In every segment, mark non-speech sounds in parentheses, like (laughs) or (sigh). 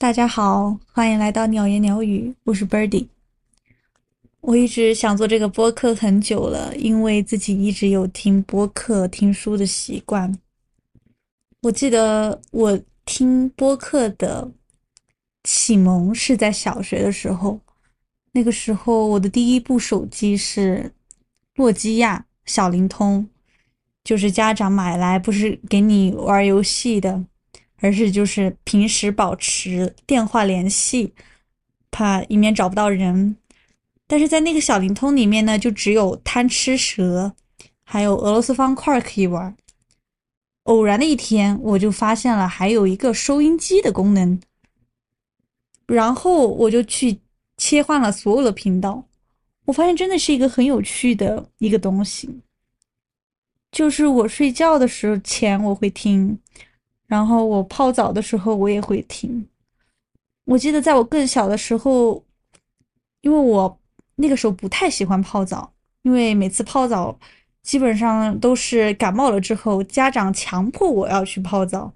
大家好，欢迎来到鸟言鸟语，我是 Birdy。我一直想做这个播客很久了，因为自己一直有听播客、听书的习惯。我记得我听播客的启蒙是在小学的时候，那个时候我的第一部手机是诺基亚小灵通，就是家长买来不是给你玩游戏的。而是就是平时保持电话联系，怕以免找不到人。但是在那个小灵通里面呢，就只有贪吃蛇，还有俄罗斯方块可以玩。偶然的一天，我就发现了还有一个收音机的功能，然后我就去切换了所有的频道。我发现真的是一个很有趣的一个东西，就是我睡觉的时候前我会听。然后我泡澡的时候，我也会听。我记得在我更小的时候，因为我那个时候不太喜欢泡澡，因为每次泡澡基本上都是感冒了之后，家长强迫我要去泡澡，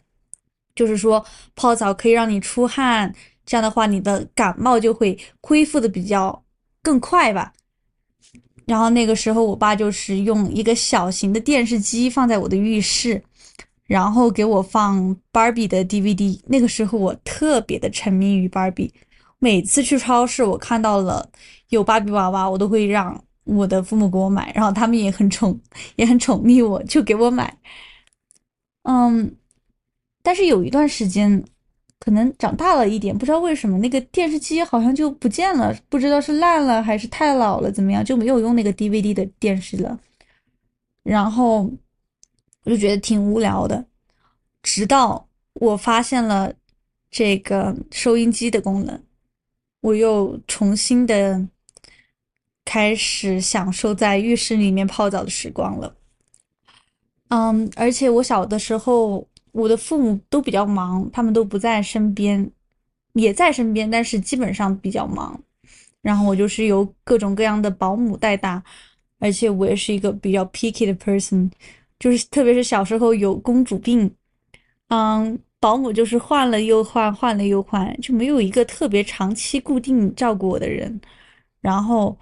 就是说泡澡可以让你出汗，这样的话你的感冒就会恢复的比较更快吧。然后那个时候，我爸就是用一个小型的电视机放在我的浴室。然后给我放芭比的 DVD，那个时候我特别的沉迷于芭比，每次去超市我看到了有芭比娃娃，我都会让我的父母给我买，然后他们也很宠，也很宠溺我，就给我买。嗯，但是有一段时间，可能长大了一点，不知道为什么那个电视机好像就不见了，不知道是烂了还是太老了怎么样，就没有用那个 DVD 的电视了。然后。我就觉得挺无聊的，直到我发现了这个收音机的功能，我又重新的开始享受在浴室里面泡澡的时光了。嗯，而且我小的时候，我的父母都比较忙，他们都不在身边，也在身边，但是基本上比较忙。然后我就是由各种各样的保姆带大，而且我也是一个比较 picky 的 person。就是特别是小时候有公主病，嗯，保姆就是换了又换，换了又换，就没有一个特别长期固定照顾我的人。然后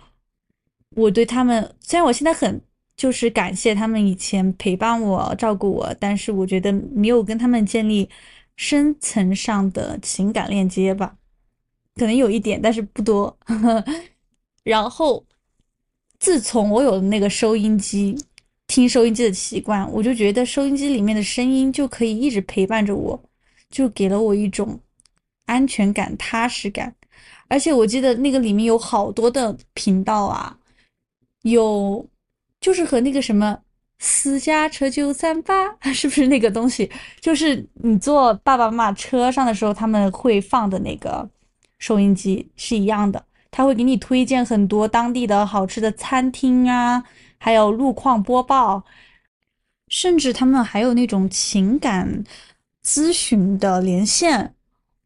我对他们，虽然我现在很就是感谢他们以前陪伴我、照顾我，但是我觉得没有跟他们建立深层上的情感链接吧，可能有一点，但是不多。(laughs) 然后自从我有了那个收音机。听收音机的习惯，我就觉得收音机里面的声音就可以一直陪伴着我，就给了我一种安全感、踏实感。而且我记得那个里面有好多的频道啊，有就是和那个什么私家车九三八 (laughs) 是不是那个东西？就是你坐爸爸妈妈车上的时候，他们会放的那个收音机是一样的，他会给你推荐很多当地的好吃的餐厅啊。还有路况播报，甚至他们还有那种情感咨询的连线，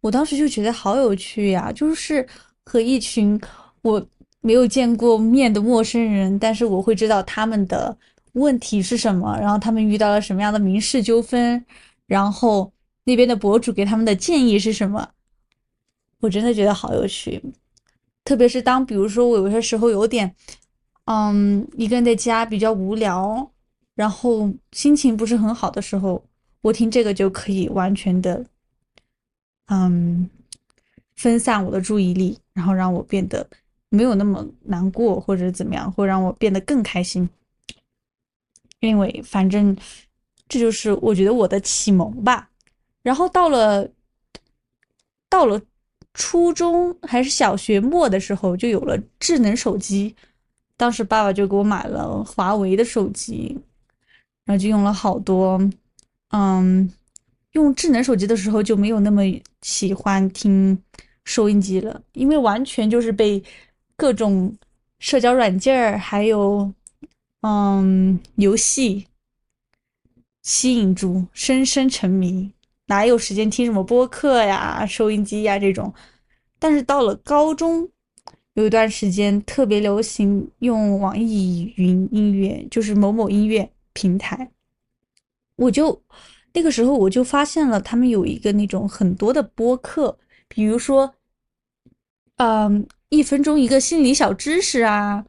我当时就觉得好有趣呀！就是和一群我没有见过面的陌生人，但是我会知道他们的问题是什么，然后他们遇到了什么样的民事纠纷，然后那边的博主给他们的建议是什么，我真的觉得好有趣。特别是当比如说我有些时候有点。嗯，一个人在家比较无聊，然后心情不是很好的时候，我听这个就可以完全的，嗯，分散我的注意力，然后让我变得没有那么难过或者怎么样，会让我变得更开心。因为反正这就是我觉得我的启蒙吧。然后到了到了初中还是小学末的时候，就有了智能手机。当时爸爸就给我买了华为的手机，然后就用了好多。嗯，用智能手机的时候就没有那么喜欢听收音机了，因为完全就是被各种社交软件儿还有嗯游戏吸引住，深深沉迷，哪有时间听什么播客呀、收音机呀这种？但是到了高中。有一段时间特别流行用网易云音乐，就是某某音乐平台。我就那个时候我就发现了他们有一个那种很多的播客，比如说，嗯，一分钟一个心理小知识啊，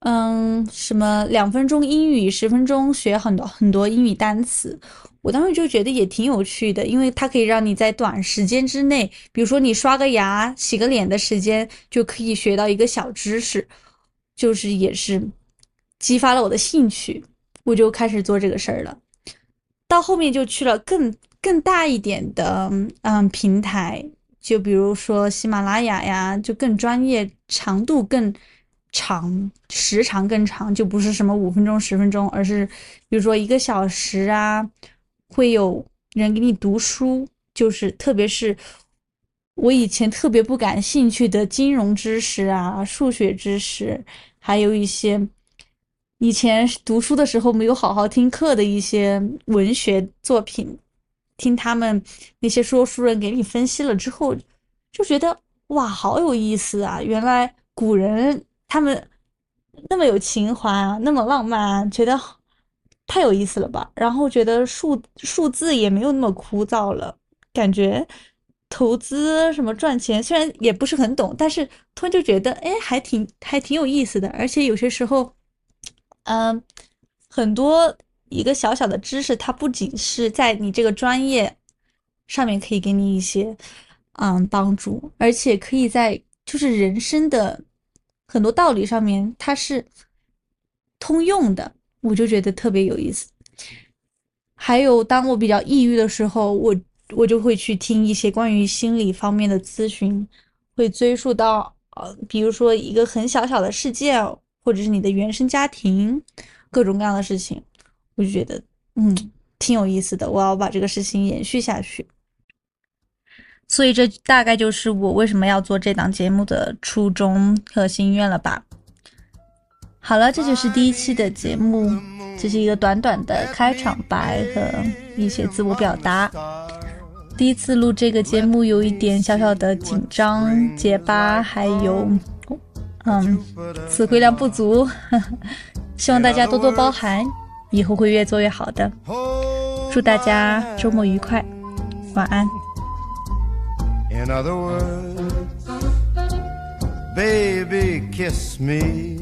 嗯，什么两分钟英语，十分钟学很多很多英语单词。我当时就觉得也挺有趣的，因为它可以让你在短时间之内，比如说你刷个牙、洗个脸的时间，就可以学到一个小知识，就是也是激发了我的兴趣，我就开始做这个事儿了。到后面就去了更更大一点的嗯平台，就比如说喜马拉雅呀，就更专业，长度更长，时长更长，就不是什么五分钟、十分钟，而是比如说一个小时啊。会有人给你读书，就是特别是我以前特别不感兴趣的金融知识啊、数学知识，还有一些以前读书的时候没有好好听课的一些文学作品，听他们那些说书人给你分析了之后，就觉得哇，好有意思啊！原来古人他们那么有情怀啊，那么浪漫，觉得。太有意思了吧！然后觉得数数字也没有那么枯燥了，感觉投资什么赚钱，虽然也不是很懂，但是突然就觉得，哎，还挺还挺有意思的。而且有些时候，嗯，很多一个小小的知识，它不仅是在你这个专业上面可以给你一些嗯帮助，而且可以在就是人生的很多道理上面，它是通用的。我就觉得特别有意思。还有，当我比较抑郁的时候，我我就会去听一些关于心理方面的咨询，会追溯到呃，比如说一个很小小的事件，或者是你的原生家庭，各种各样的事情，我就觉得嗯挺有意思的。我要把这个事情延续下去。所以这大概就是我为什么要做这档节目的初衷和心愿了吧。好了，这就是第一期的节目，这是一个短短的开场白和一些自我表达。第一次录这个节目，有一点小小的紧张、结巴，还有嗯，词汇量不足，(laughs) 希望大家多多包涵，以后会越做越好的。祝大家周末愉快，晚安。In other words, baby, kiss me.